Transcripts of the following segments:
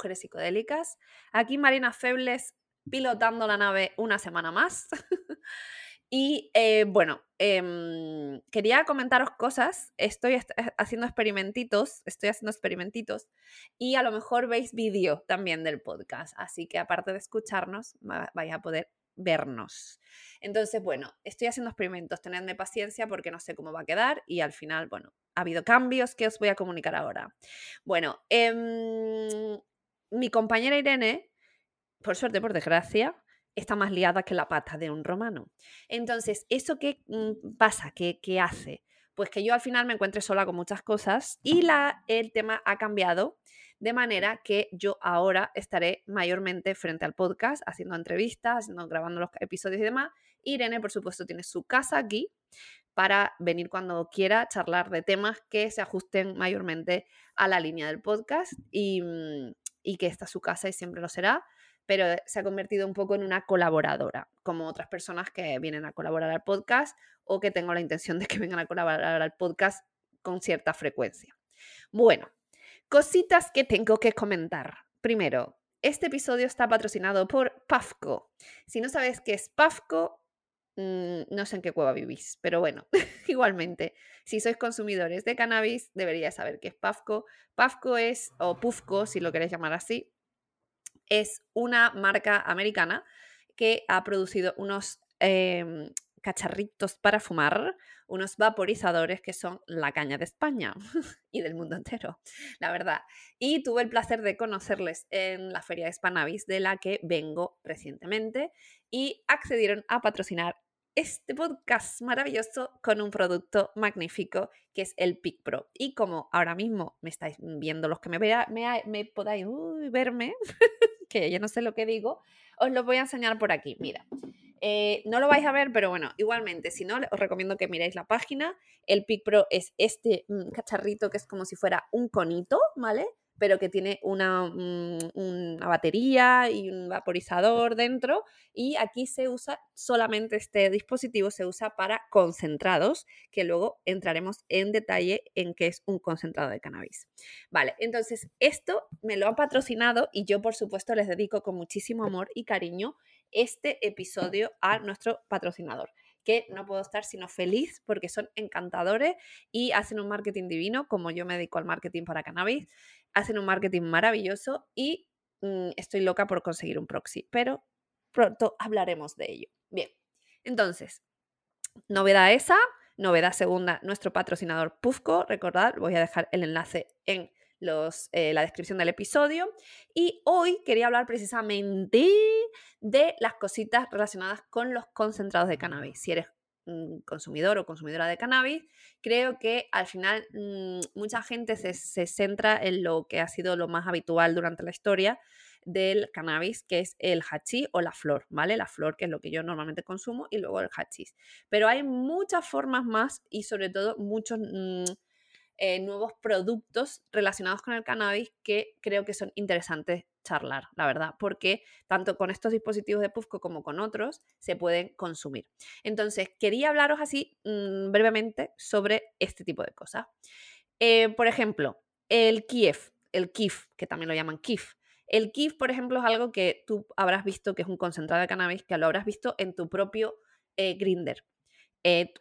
Mujeres Psicodélicas. Aquí Marina Febles pilotando la nave una semana más. y eh, bueno, em, quería comentaros cosas. Estoy eh, haciendo experimentitos, estoy haciendo experimentitos y a lo mejor veis vídeo también del podcast. Así que aparte de escucharnos, vais a poder vernos. Entonces, bueno, estoy haciendo experimentos, tenedme paciencia porque no sé cómo va a quedar y al final, bueno, ha habido cambios que os voy a comunicar ahora. Bueno, em, mi compañera Irene, por suerte, por desgracia, está más liada que la pata de un romano. Entonces, ¿eso qué mm, pasa? ¿Qué, qué hace? Pues que yo al final me encuentre sola con muchas cosas y la, el tema ha cambiado de manera que yo ahora estaré mayormente frente al podcast, haciendo entrevistas, grabando los episodios y demás. Irene, por supuesto, tiene su casa aquí para venir cuando quiera, charlar de temas que se ajusten mayormente a la línea del podcast y, mm, y que esta es su casa y siempre lo será pero se ha convertido un poco en una colaboradora, como otras personas que vienen a colaborar al podcast o que tengo la intención de que vengan a colaborar al podcast con cierta frecuencia. Bueno, Cositas que tengo que comentar. Primero, este episodio está patrocinado por Pafco. Si no sabes qué es Pafco, no sé en qué cueva vivís, pero bueno, igualmente, si sois consumidores de cannabis, deberíais saber qué es Pafco. Pafco es, o Pufco, si lo queréis llamar así, es una marca americana que ha producido unos em, cacharritos para fumar, unos vaporizadores que son la caña de España y del mundo entero, la verdad. Y tuve el placer de conocerles en la Feria de Spanavis, de la que vengo recientemente, y accedieron a patrocinar este podcast maravilloso con un producto magnífico que es el Pic Pro. Y como ahora mismo me estáis viendo los que me, vea, me, podáis verme, que ya no sé lo que digo, os lo voy a enseñar por aquí. Mira, eh, no lo vais a ver, pero bueno, igualmente, si no, os recomiendo que miréis la página. El Pic Pro es este mm, cacharrito que es como si fuera un conito, ¿vale? Pero que tiene una, mm, una, batería y un vaporizador dentro. Y aquí se usa solamente este dispositivo, se usa para concentrados, que luego entraremos en detalle en qué es un concentrado de cannabis. Vale, entonces esto me lo han patrocinado y yo por supuesto les dedico con muchísimo amor y cariño este episodio a nuestro patrocinador que no puedo estar sino feliz porque son encantadores y hacen un marketing divino, como yo me dedico al marketing para cannabis, hacen un marketing maravilloso y mm, estoy loca por conseguir un proxy, pero pronto hablaremos de ello. Bien, entonces, novedad esa, novedad segunda, nuestro patrocinador Pufco, recordad, voy a dejar el enlace en eh, la descripción del episodio. Y hoy quería hablar precisamente de las cositas relacionadas con los concentrados de cannabis. Si eres consumidor o consumidora de cannabis, creo que al final mm, mucha gente se, se, centra en lo que ha sido lo más habitual durante la historia del cannabis, que es el hachís o la flor, ¿vale? La flor, que es lo que yo normalmente consumo, y luego el hachís. Pero hay muchas formas más y sobre todo muchos... Mm, eh, nuevos productos relacionados con el cannabis que creo que son interesantes charlar, la verdad, porque tanto con estos dispositivos de Pufco como con otros se pueden consumir. Entonces, quería hablaros así mm, brevemente sobre este tipo de cosas. Eh, por ejemplo, el Kiev, el KIF, que también lo llaman KIF. El KIF, por ejemplo, es algo que tú habrás visto que es un concentrado de cannabis, que lo habrás visto en tu propio eh, grinder.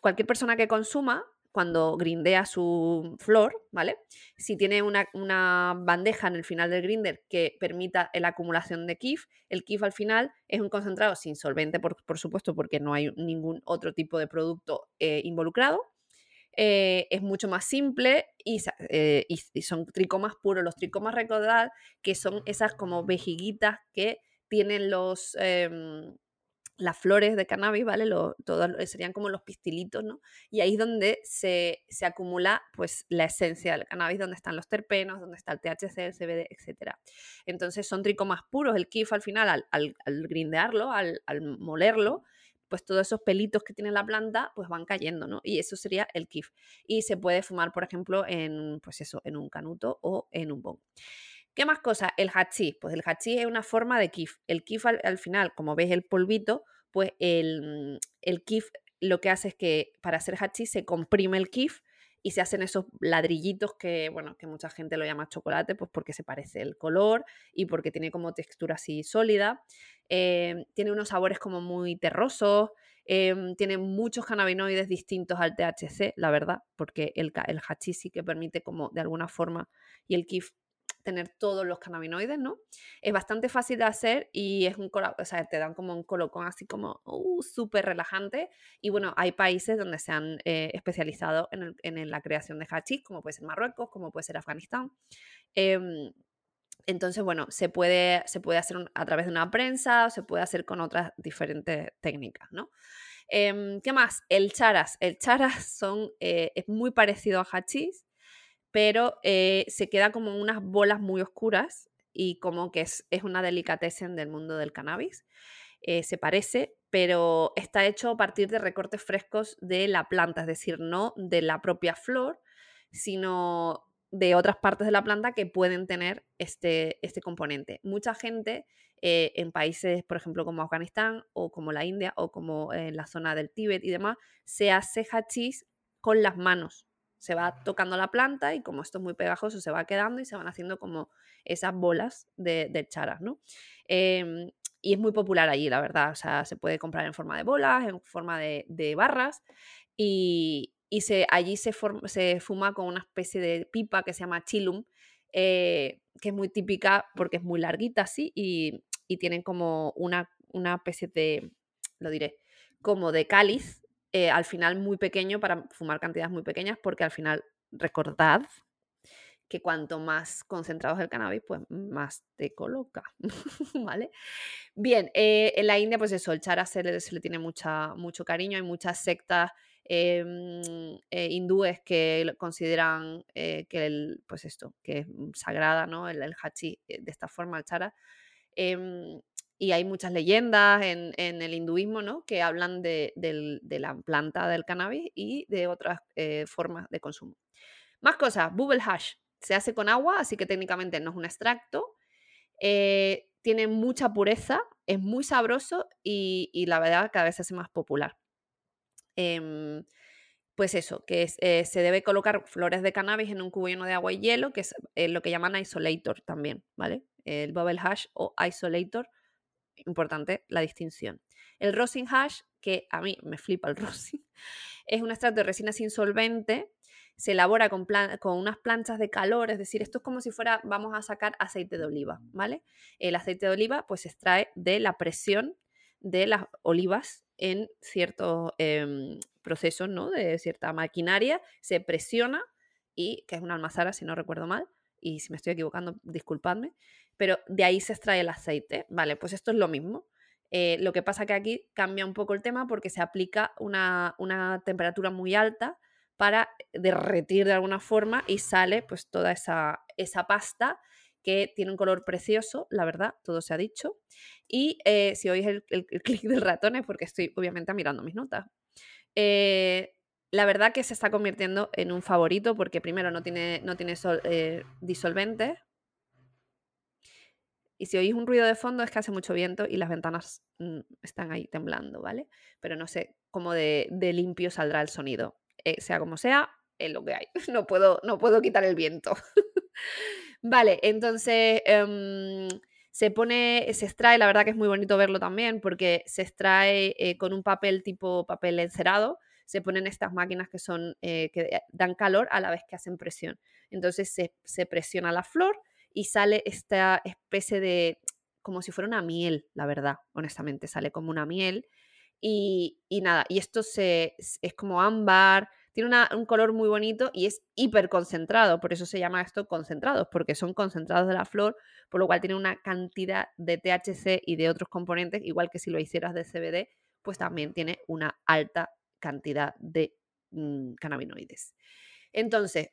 cualquier persona que consuma cuando grindea su flor, ¿vale? Si tiene una, bandeja en el final del grinder que permita la acumulación de KIF, el KIF al final es un concentrado sin solvente, por, supuesto, porque no hay ningún otro tipo de producto eh, involucrado. Eh, es mucho más simple eh, y, son tricomas puros. Los tricomas, recordad que son esas como vejiguitas que tienen los em, las flores de cannabis, ¿vale? Lo, serían como los pistilitos, ¿no? Y ahí es donde se, acumula pues la esencia del cannabis, donde están los terpenos, donde está el THC, el CBD, etc. Entonces son tricomas puros, el kif al final, al, al, grindearlo, al, molerlo, pues todos esos pelitos que tiene la planta pues van cayendo, ¿no? Y eso sería el kif. Y se puede fumar, por ejemplo, en, pues eso, en un canuto o en un bong. ¿Qué más cosas? El hachís. Pues el hachís es una forma de kif. El kif al, final, como ves el polvito, pues el, el kif lo que hace es que para hacer hachís se comprime el kif y se hacen esos ladrillitos que, bueno, que mucha gente lo llama chocolate, pues porque se parece el color y porque tiene como textura así sólida. Em, tiene unos sabores como muy terrosos, em, tiene muchos cannabinoides distintos al THC, la verdad, porque el, el hachís sí que permite como de alguna forma y el kif tener todos los cannabinoides, ¿no? Es bastante fácil de hacer y es un o sea, te dan como un colocón así como uh, súper relajante. Y bueno, hay países donde se han eh, especializado en, la creación de hachís, como puede ser Marruecos, como puede ser Afganistán. Em, entonces, bueno, se puede, se puede hacer a través de una prensa o se puede hacer con otras diferentes técnicas, ¿no? Em, ¿Qué más? El charas. El charas son, eh, es muy parecido a hachís, pero eh, se queda como unas bolas muy oscuras y como que es, una delicatessen del mundo del cannabis. Eh, se parece, pero está hecho a partir de recortes frescos de la planta, es decir, no de la propia flor, sino de otras partes de la planta que pueden tener este, este componente. Mucha gente eh, en países, por ejemplo, como Afganistán o como la India o como en la zona del Tíbet y demás, se hace hachís con las manos se va tocando la planta y como esto es muy pegajoso se va quedando y se van haciendo como esas bolas de, charas, ¿no? Em, y es muy popular allí, la verdad. O sea, se puede comprar en forma de bolas, en forma de, barras y, se, allí se, se, fuma con una especie de pipa que se llama chilum, eh, que es muy típica porque es muy larguita así y, y tienen como una, una especie de, lo diré, como de cáliz eh, al final muy pequeño para fumar cantidades muy pequeñas, porque al final recordad que cuanto más concentrado es el cannabis, pues más te coloca, ¿vale? Bien, eh, en la India, pues eso, el chara se le, tiene mucha, mucho cariño, hay muchas sectas em, eh, hindúes que consideran que el, pues esto, que es sagrada, ¿no? El, el hachi de esta forma, el chara. Y hay muchas leyendas en, el hinduismo ¿no? que hablan de, la planta del cannabis y de otras eh, formas de consumo. Más cosas, bubble hash. Se hace con agua, así que técnicamente no es un extracto. Eh, tiene mucha pureza, es muy sabroso y, la verdad cada vez se hace más popular. Em, pues eso, que eh, se debe colocar flores de cannabis en un cubo lleno de agua y hielo, que es lo que llaman isolator también, ¿vale? El bubble hash o isolator importante la distinción. El rosin hash, que a mí me flipa el rosin, es un extracto de resina sin solvente, se elabora con, con, unas planchas de calor, es decir, esto es como si fuera, vamos a sacar aceite de oliva, ¿vale? El aceite de oliva pues se extrae de la presión de las olivas en ciertos em, procesos, ¿no? De cierta maquinaria, se presiona y, que es una almazara si no recuerdo mal, y si me estoy equivocando, disculpadme, pero de ahí se extrae el aceite. Vale, pues esto es lo mismo. Eh, lo que pasa que aquí cambia un poco el tema porque se aplica una, temperatura muy alta para derretir de alguna forma y sale pues toda esa, esa pasta que tiene un color precioso, la verdad, todo se ha dicho. Y eh, si oís el, el, clic del ratón es porque estoy obviamente mirando mis notas. Eh, la verdad que se está convirtiendo en un favorito porque primero no tiene, no tiene disolventes, y si oís un ruido de fondo es que hace mucho viento y las ventanas mm, están ahí temblando, ¿vale? Pero no sé cómo de, limpio saldrá el sonido. Eh, sea como sea, es lo que hay. No puedo, no puedo quitar el viento. vale, entonces em, se pone, se extrae, la verdad que es muy bonito verlo también porque se extrae eh, con un papel tipo papel encerado. Se ponen estas máquinas que son eh, que dan calor a la vez que hacen presión. Entonces se, se presiona la flor y sale esta especie de, como si fuera una miel, la verdad, honestamente, sale como una miel. Y, nada, y esto se, es como ámbar, tiene un color muy bonito y es hiper concentrado, por eso se llama esto concentrados, porque son concentrados de la flor, por lo cual tiene una cantidad de THC y de otros componentes, igual que si lo hicieras de CBD, pues también tiene una alta cantidad de mm, cannabinoides. Entonces,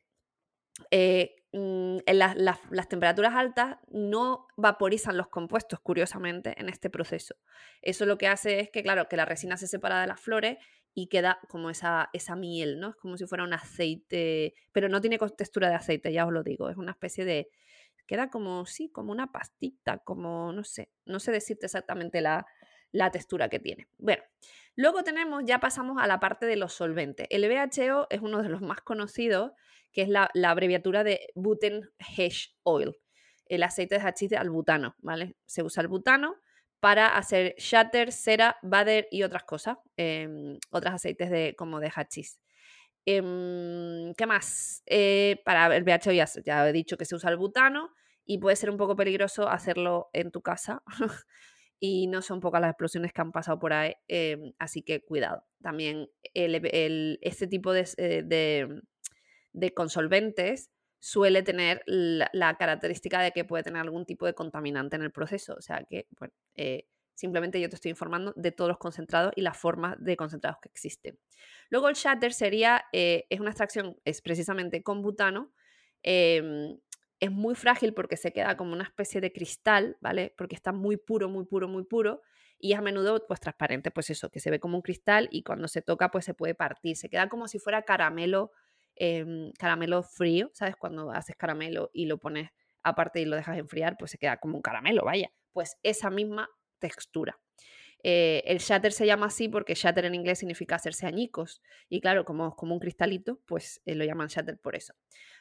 eh, mm, las temperaturas altas no vaporizan los compuestos, curiosamente, en este proceso. Eso lo que hace es que, claro, que la resina se separa de las flores y queda como esa, esa miel, ¿no? Es como si fuera un aceite, pero no tiene textura de aceite, ya os lo digo, es una especie de... Queda como, sí, como una pastita, como, no sé, no sé decirte exactamente la, la textura que tiene. Bueno, luego tenemos, ya pasamos a la parte de los solventes. El BHO es uno de los más conocidos, que es la, abreviatura de Buten Hash Oil, el aceite de hachís de albutano, ¿vale? Se usa el butano para hacer shatter, cera, butter y otras cosas, em, otros aceites de, como de hachís. Em, ¿Qué más? Eh, para el BHO ya, ya he dicho que se usa el butano y puede ser un poco peligroso hacerlo en tu casa y no son pocas las explosiones que han pasado por ahí, em, así que cuidado. También este tipo eh, de, de, consolventes suele tener la, característica de que puede tener algún tipo de contaminante en el proceso, o sea que, bueno, eh, simplemente yo te estoy informando de todos los concentrados y las formas de concentrados que existen. Luego el shatter sería, eh, es una extracción, es precisamente con butano, em, es muy frágil porque se queda como una especie de cristal, ¿vale? Porque está muy puro, muy puro, muy puro y es a menudo pues transparente, pues eso, que se ve como un cristal y cuando se toca pues se puede partir, se queda como si fuera caramelo, em, caramelo frío, ¿sabes? Cuando haces caramelo y lo pones aparte y lo dejas enfriar, pues se queda como un caramelo, vaya, pues esa misma textura. Eh, el shatter se llama así porque shatter en inglés significa hacerse añicos. Y claro, como, como un cristalito, pues eh, lo llaman shatter por eso.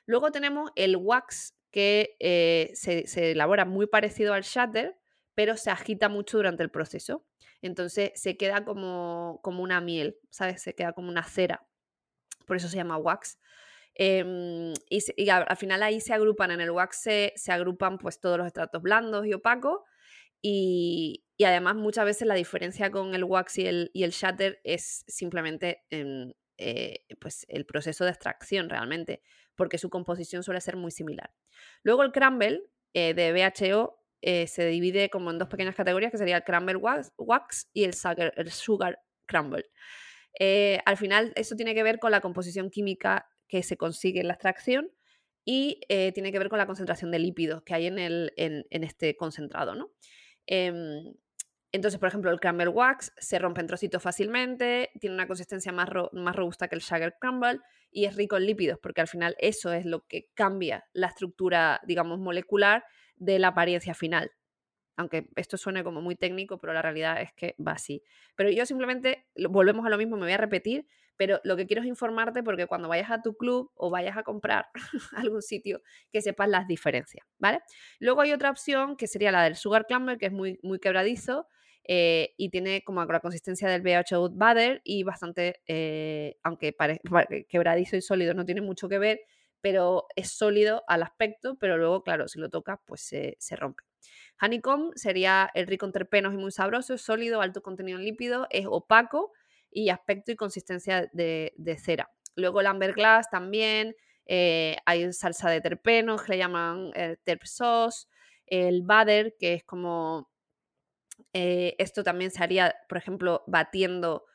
Luego tenemos el wax, que eh, se, elabora muy parecido al shatter, pero se agita mucho durante el proceso. Entonces se queda como, como una miel, ¿sabes? Se queda como una cera. Por eso se llama wax. Em, y, al, final ahí se agrupan, en el wax se, agrupan pues todos los estratos blandos y opacos. Y, además muchas veces la diferencia con el wax y el, shatter es simplemente eh, pues el proceso de extracción realmente porque su composición suele ser muy similar. Luego el crumble eh, de BHO eh, se divide como en dos pequeñas categorías, que sería el crumble wax, y el sugar, el sugar crumble. Eh, al final, eso tiene que ver con la composición química que se consigue en la extracción y tiene que ver con la concentración de lípidos que hay en, el, en, este concentrado. ¿no? Em, entonces, por ejemplo, el crumble wax se rompe en trocitos fácilmente, tiene una consistencia más, más robusta que el sugar crumble y es rico en lípidos, porque al final eso es lo que cambia la estructura, digamos, molecular de la apariencia final. Aunque esto suene como muy técnico, pero la realidad es que va así. Pero yo simplemente, volvemos a lo mismo, me voy a repetir, pero lo que quiero es informarte porque cuando vayas a tu club o vayas a comprar algún sitio, que sepas las diferencias, ¿vale? Luego hay otra opción que sería la del Sugar Clamber, que es muy, muy quebradizo, eh, y tiene como la consistencia del BH Butter y bastante, eh, aunque parece quebradizo y sólido no tiene mucho que ver, pero es sólido al aspecto, pero luego, claro, si lo tocas, pues se, rompe. Honeycomb sería el rico en terpenos y muy sabroso, es sólido, alto contenido en lípido, es opaco y aspecto y consistencia de, cera. Luego el amber glass también, eh, hay salsa de terpenos que le llaman terp sauce, el butter, que es como eh, esto también se haría, por ejemplo, batiendo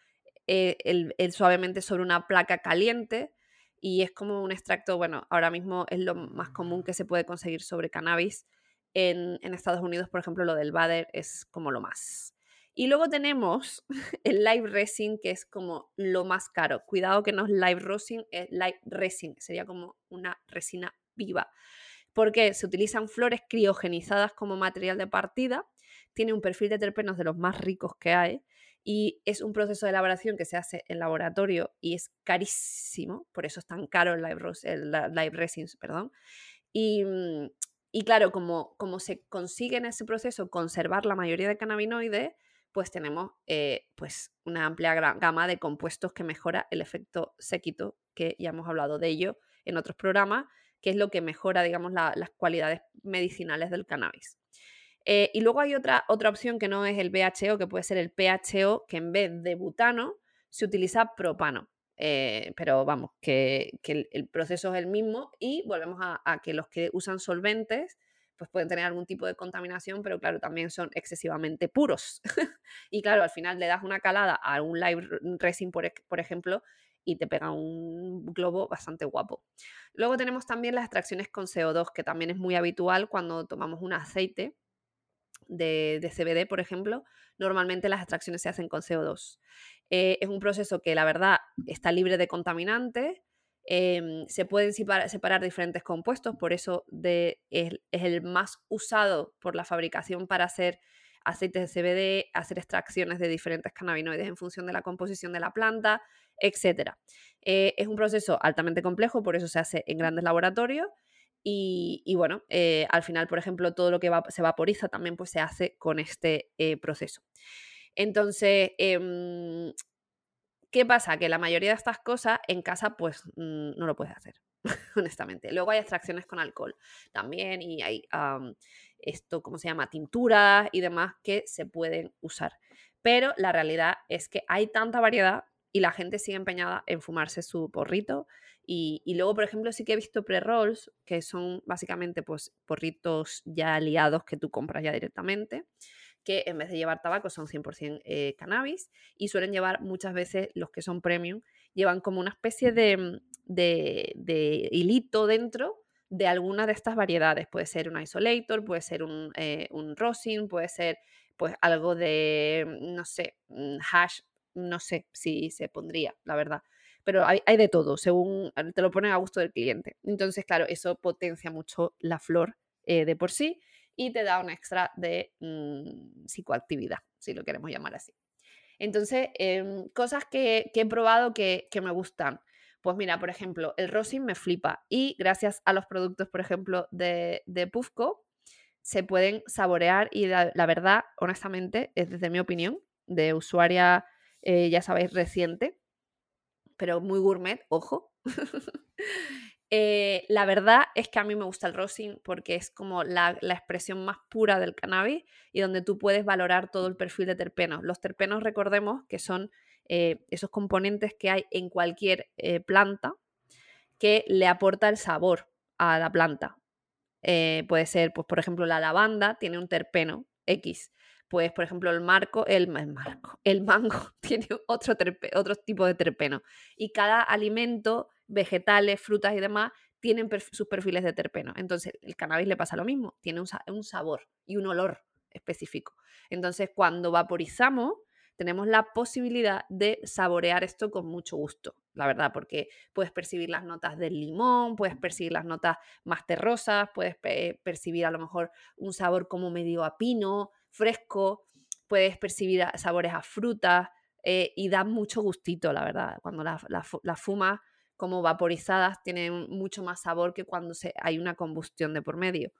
eh, el, suavemente sobre una placa caliente y es como un extracto, bueno, ahora mismo es lo más común que se puede conseguir sobre cannabis. En, Estados Unidos, por ejemplo, lo del Bader es como lo más. Y luego tenemos el live resin, que es como lo más caro. Cuidado que no es live resin, es live resin, sería como una resina viva. Porque se utilizan flores criogenizadas como material de partida tiene un perfil de terpenos de los más ricos que hay y es un proceso de elaboración que se hace en laboratorio y es carísimo, por eso es tan caro el live, el live resins, perdón. Y, mm, y claro, como, como, se consigue en ese proceso conservar la mayoría de cannabinoides, pues tenemos eh, pues una amplia gama de compuestos que mejora el efecto séquito, que ya hemos hablado de ello en otros programas, que es lo que mejora, digamos, las cualidades medicinales del cannabis. Eh, y luego hay otra, otra opción que no es el BHO, que puede ser el PHO, que en vez de butano se utiliza propano. Eh, pero vamos, que, el, proceso es el mismo y volvemos a, que los que usan solventes pues pueden tener algún tipo de contaminación, pero claro, también son excesivamente puros. y claro, al final le das una calada a un live por, por ejemplo, y te pega un globo bastante guapo. Luego tenemos también las extracciones con CO2, que también es muy habitual cuando tomamos un aceite de, CBD, por ejemplo, normalmente las extracciones se hacen con CO2. Eh, es un proceso que la verdad está libre de contaminantes, em, se pueden separar, diferentes compuestos, por eso es, el más usado por la fabricación para hacer aceites de CBD, hacer extracciones de diferentes cannabinoides en función de la composición de la planta, etc. Eh, es un proceso altamente complejo, por eso se hace en grandes laboratorios. Y, bueno, eh, al final, por ejemplo, todo lo que se vaporiza también pues, se hace con este proceso. Entonces, em, ¿qué pasa? Que la mayoría de estas cosas en casa pues mm, no lo puedes hacer, honestamente. Luego hay extracciones con alcohol también y hay esto, ¿cómo se llama? Tinturas y demás que se pueden usar. Pero la realidad es que hay tanta variedad y la gente sigue empeñada en fumarse su porrito. Y, luego, por ejemplo, sí que he visto pre-rolls, que son básicamente pues, porritos ya liados que tú compras ya directamente, que en vez de llevar tabaco son 100% eh, cannabis y suelen llevar muchas veces los que son premium, llevan como una especie de, de, hilito dentro de alguna de estas variedades. Puede ser un isolator, puede ser un, eh, un rosin, puede ser pues algo de, no sé, hash no sé si se pondría, la verdad. Pero hay, de todo, según eh, te lo ponen a gusto del cliente. Entonces, claro, eso potencia mucho la flor eh, de por sí y te da un extra de mm, psicoactividad, si lo queremos llamar así. Entonces, em, cosas que, he probado que, me gustan. Pues mira, por ejemplo, el rosin me flipa y gracias a los productos, por ejemplo, de, de Pufco, se pueden saborear y la, la, verdad, honestamente, es desde mi opinión, de usuaria eh, ya sabéis, reciente, pero muy gourmet, ojo. Eh, la verdad es que a mí me gusta el rosin porque es como la, expresión más pura del cannabis y donde tú puedes valorar todo el perfil de terpenos. Los terpenos, recordemos que son eh, esos componentes que hay en cualquier planta que le aporta el sabor a la planta. puede ser, pues, por ejemplo, la lavanda tiene un terpeno X pues por ejemplo el marco, el, el mango tiene otro, otro tipo de terpeno y cada alimento, vegetales, frutas y demás tienen sus perfiles de terpeno. Entonces el cannabis le pasa lo mismo, tiene un, sabor y un olor específico. Entonces cuando vaporizamos tenemos la posibilidad de saborear esto con mucho gusto, la verdad, porque puedes percibir las notas del limón, puedes percibir las notas más terrosas, puedes percibir a lo mejor un sabor como medio a pino, fresco, puedes percibir sabores a frutas eh, y da mucho gustito, la verdad. Cuando las la, fumas como vaporizadas tienen mucho más sabor que cuando se, hay una combustión de por medio.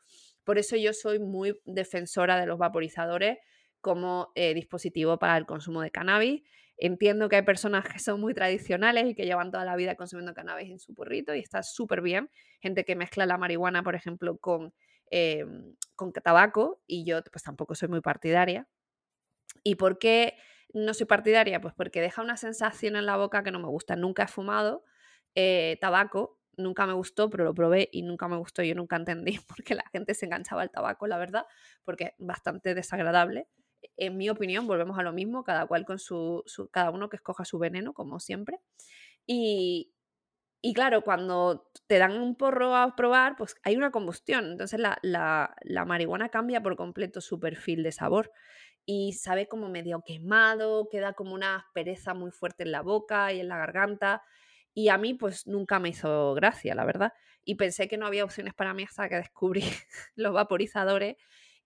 Por eso yo soy muy defensora de los vaporizadores como eh, dispositivo para el consumo de cannabis. Entiendo que hay personas que son muy tradicionales y que llevan toda la vida consumiendo cannabis en su porrito y está súper bien. Gente que mezcla la marihuana, por ejemplo, con Em, con tabaco y yo pues tampoco soy muy partidaria. ¿Y por qué no soy partidaria? Pues porque deja una sensación en la boca que no me gusta. Nunca he fumado eh, tabaco, nunca me gustó, pero lo probé y nunca me gustó. Yo nunca entendí por qué la gente se enganchaba al tabaco, la verdad, porque es bastante desagradable. En mi opinión, volvemos a lo mismo, cada cual con su, su cada uno que escoja su veneno, como siempre. Y, y claro, cuando te dan un porro a probar, pues hay una combustión. Entonces la, la, marihuana cambia por completo su perfil de sabor y sabe como medio quemado, queda como una aspereza muy fuerte en la boca y en la garganta. Y a mí pues nunca me hizo gracia, la verdad. Y pensé que no había opciones para mí hasta que descubrí los vaporizadores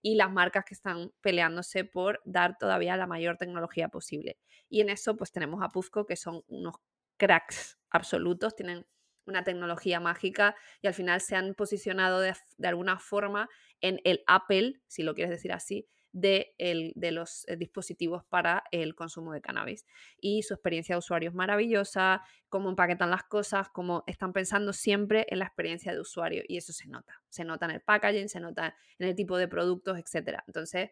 y las marcas que están peleándose por dar todavía la mayor tecnología posible. Y en eso pues tenemos a Puzco, que son unos cracks absolutos, tienen una tecnología mágica y al final se han posicionado de, alguna forma en el Apple, si lo quieres decir así, de, el, de, los eh, dispositivos para el consumo de cannabis. Y su experiencia de usuario es maravillosa, cómo empaquetan las cosas, cómo están pensando siempre en la experiencia de usuario. Y eso se nota. Se nota en el packaging, se nota en el tipo de productos, etc. Entonces,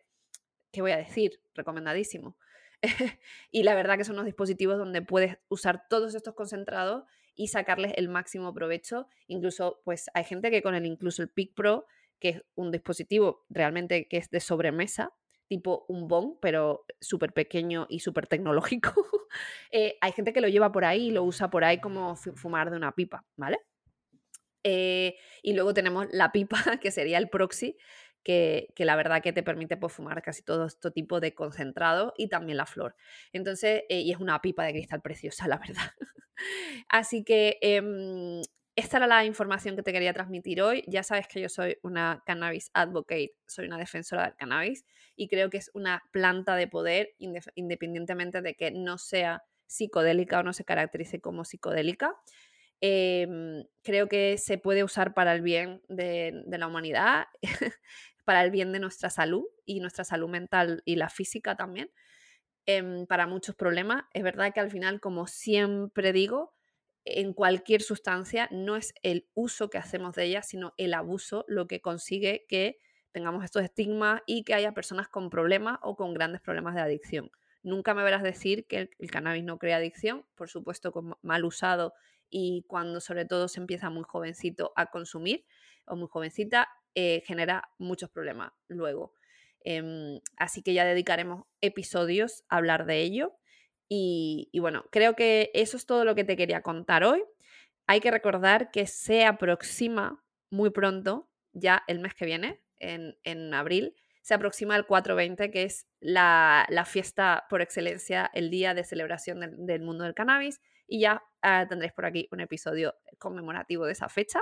¿qué voy a decir? Recomendadísimo. y la verdad que son unos dispositivos donde puedes usar todos estos concentrados y sacarles el máximo provecho. Incluso, pues hay gente que con el incluso el Pic Pro, que es un dispositivo realmente que es de sobremesa, tipo un bong, pero súper pequeño y súper tecnológico. Eh, hay gente que lo lleva por ahí y lo usa por ahí como fumar de una pipa, ¿vale? Eh, y luego tenemos la pipa, que sería el proxy, que, la verdad que te permite pues, fumar casi todo este tipo de concentrado y también la flor. Entonces, eh, y es una pipa de cristal preciosa, la verdad. Así que, em, esta era la información que te quería transmitir hoy. Ya sabes que yo soy una cannabis advocate, soy una defensora del cannabis y creo que es una planta de poder independientemente de que no sea psicodélica o no se caracterice como psicodélica. Em, creo que se puede usar para el bien de, la humanidad, para el bien de nuestra salud y nuestra salud mental y la física también, em, para muchos problemas. Es verdad que al final, como siempre digo, en cualquier sustancia no es el uso que hacemos de ella, sino el abuso lo que consigue que tengamos estos estigmas y que haya personas con problemas o con grandes problemas de adicción. Nunca me verás decir que el, cannabis no crea adicción, por supuesto, mal usado y cuando sobre todo se empieza muy jovencito a consumir o muy jovencita, eh, genera muchos problemas luego. Em, así que ya dedicaremos episodios a hablar de ello. Y, bueno, creo que eso es todo lo que te quería contar hoy. Hay que recordar que se aproxima muy pronto, ya el mes que viene, en, abril, se aproxima el 420, que es la, fiesta por excelencia, el día de celebración del, mundo del cannabis. Y ya ah, tendréis por aquí un episodio conmemorativo de esa fecha.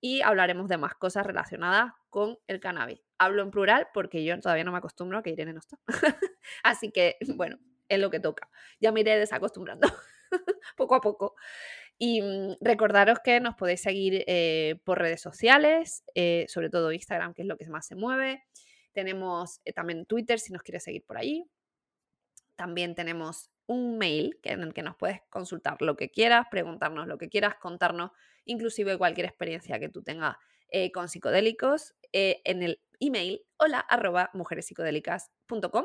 Y hablaremos de más cosas relacionadas con el cannabis. Hablo en plural porque yo todavía no me acostumbro a que Irene no está. Así que, bueno, es lo que toca. Ya me iré desacostumbrando poco a poco. Y mm, recordaros que nos podéis seguir eh, por redes sociales, eh, sobre todo Instagram, que es lo que más se mueve. Tenemos eh, también Twitter si nos quieres seguir por ahí. También tenemos un mail en el que nos puedes consultar lo que quieras, preguntarnos lo que quieras, contarnos inclusive cualquier experiencia que tú tengas con psicodélicos en el email hola arroba mujerespsicodélicas.com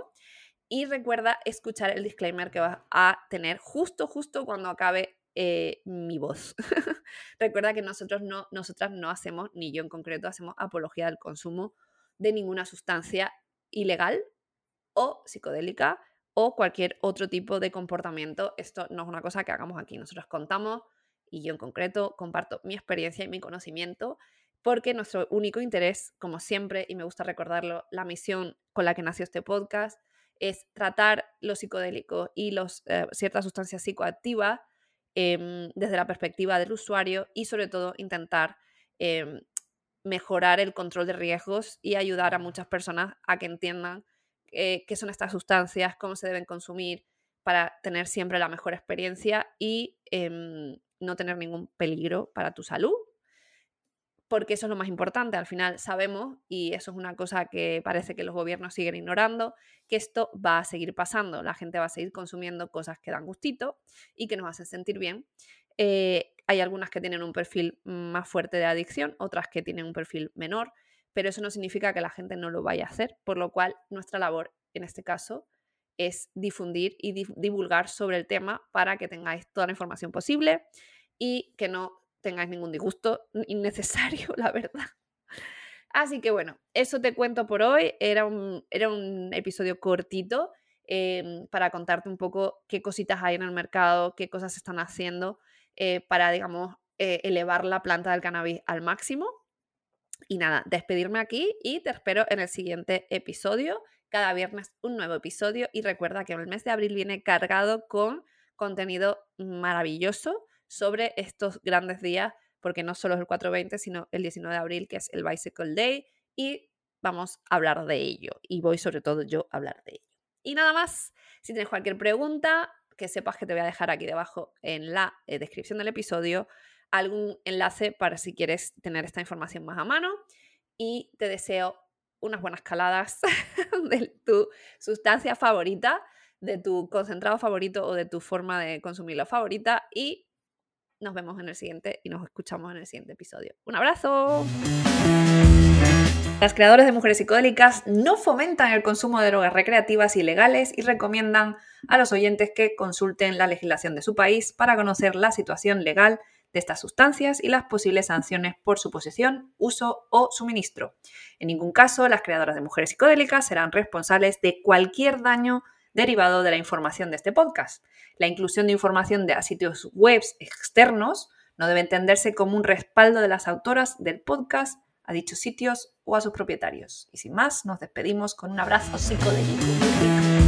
y recuerda escuchar el disclaimer que vas a tener justo, justo cuando acabe eh, mi voz. recuerda que nosotros no, nosotras no hacemos, ni yo en concreto, hacemos apología del consumo de ninguna sustancia ilegal o psicodélica o cualquier otro tipo de comportamiento. Esto no es una cosa que hagamos aquí. Nosotros contamos, y yo en concreto comparto mi experiencia y mi conocimiento, porque nuestro único interés, como siempre, y me gusta recordarlo, la misión con la que nació este podcast, es tratar los psicodélicos y los, eh, ciertas sustancias psicoactivas em, desde la perspectiva del usuario y sobre todo intentar em, mejorar el control de riesgos y ayudar a muchas personas a que entiendan eh, qué son estas sustancias, cómo se deben consumir para tener siempre la mejor experiencia y em, no tener ningún peligro para tu salud porque eso es lo más importante. Al final sabemos, y eso es una cosa que parece que los gobiernos siguen ignorando, que esto va a seguir pasando. La gente va a seguir consumiendo cosas que dan gustito y que nos hacen sentir bien. Eh, hay algunas que tienen un perfil más fuerte de adicción, otras que tienen un perfil menor, pero eso no significa que la gente no lo vaya a hacer, por lo cual nuestra labor en este caso es difundir y divulgar sobre el tema para que tengáis toda la información posible y que no tengáis ningún disgusto innecesario, la verdad. Así que bueno, eso te cuento por hoy. Era un, era un episodio cortito em, para contarte un poco qué cositas hay en el mercado, qué cosas se están haciendo eh, para, digamos, eh, elevar la planta del cannabis al máximo. Y nada, despedirme aquí y te espero en el siguiente episodio. Cada viernes un nuevo episodio y recuerda que el mes de abril viene cargado con contenido maravilloso sobre estos grandes días, porque no solo es el 420, sino el 19 de abril, que es el Bicycle Day, y vamos a hablar de ello. Y voy sobre todo yo a hablar de ello. Y nada más, si tienes cualquier pregunta, que sepas que te voy a dejar aquí debajo en la eh, descripción del episodio algún enlace para si quieres tener esta información más a mano. Y te deseo unas buenas caladas de tu sustancia favorita, de tu concentrado favorito o de tu forma de consumirlo favorita. Y nos vemos en el siguiente y nos escuchamos en el siguiente episodio. ¡Un abrazo! Las creadoras de mujeres psicodélicas no fomentan el consumo de drogas recreativas ilegales y recomiendan a los oyentes que consulten la legislación de su país para conocer la situación legal de estas sustancias y las posibles sanciones por su posesión, uso o suministro. En ningún caso, las creadoras de mujeres psicodélicas serán responsables de cualquier daño derivado de la información de este podcast. La inclusión de información de sitios web externos no debe entenderse como un respaldo de las autoras del podcast a dichos sitios o a sus propietarios. Y sin más, nos despedimos con un abrazo psicodélico.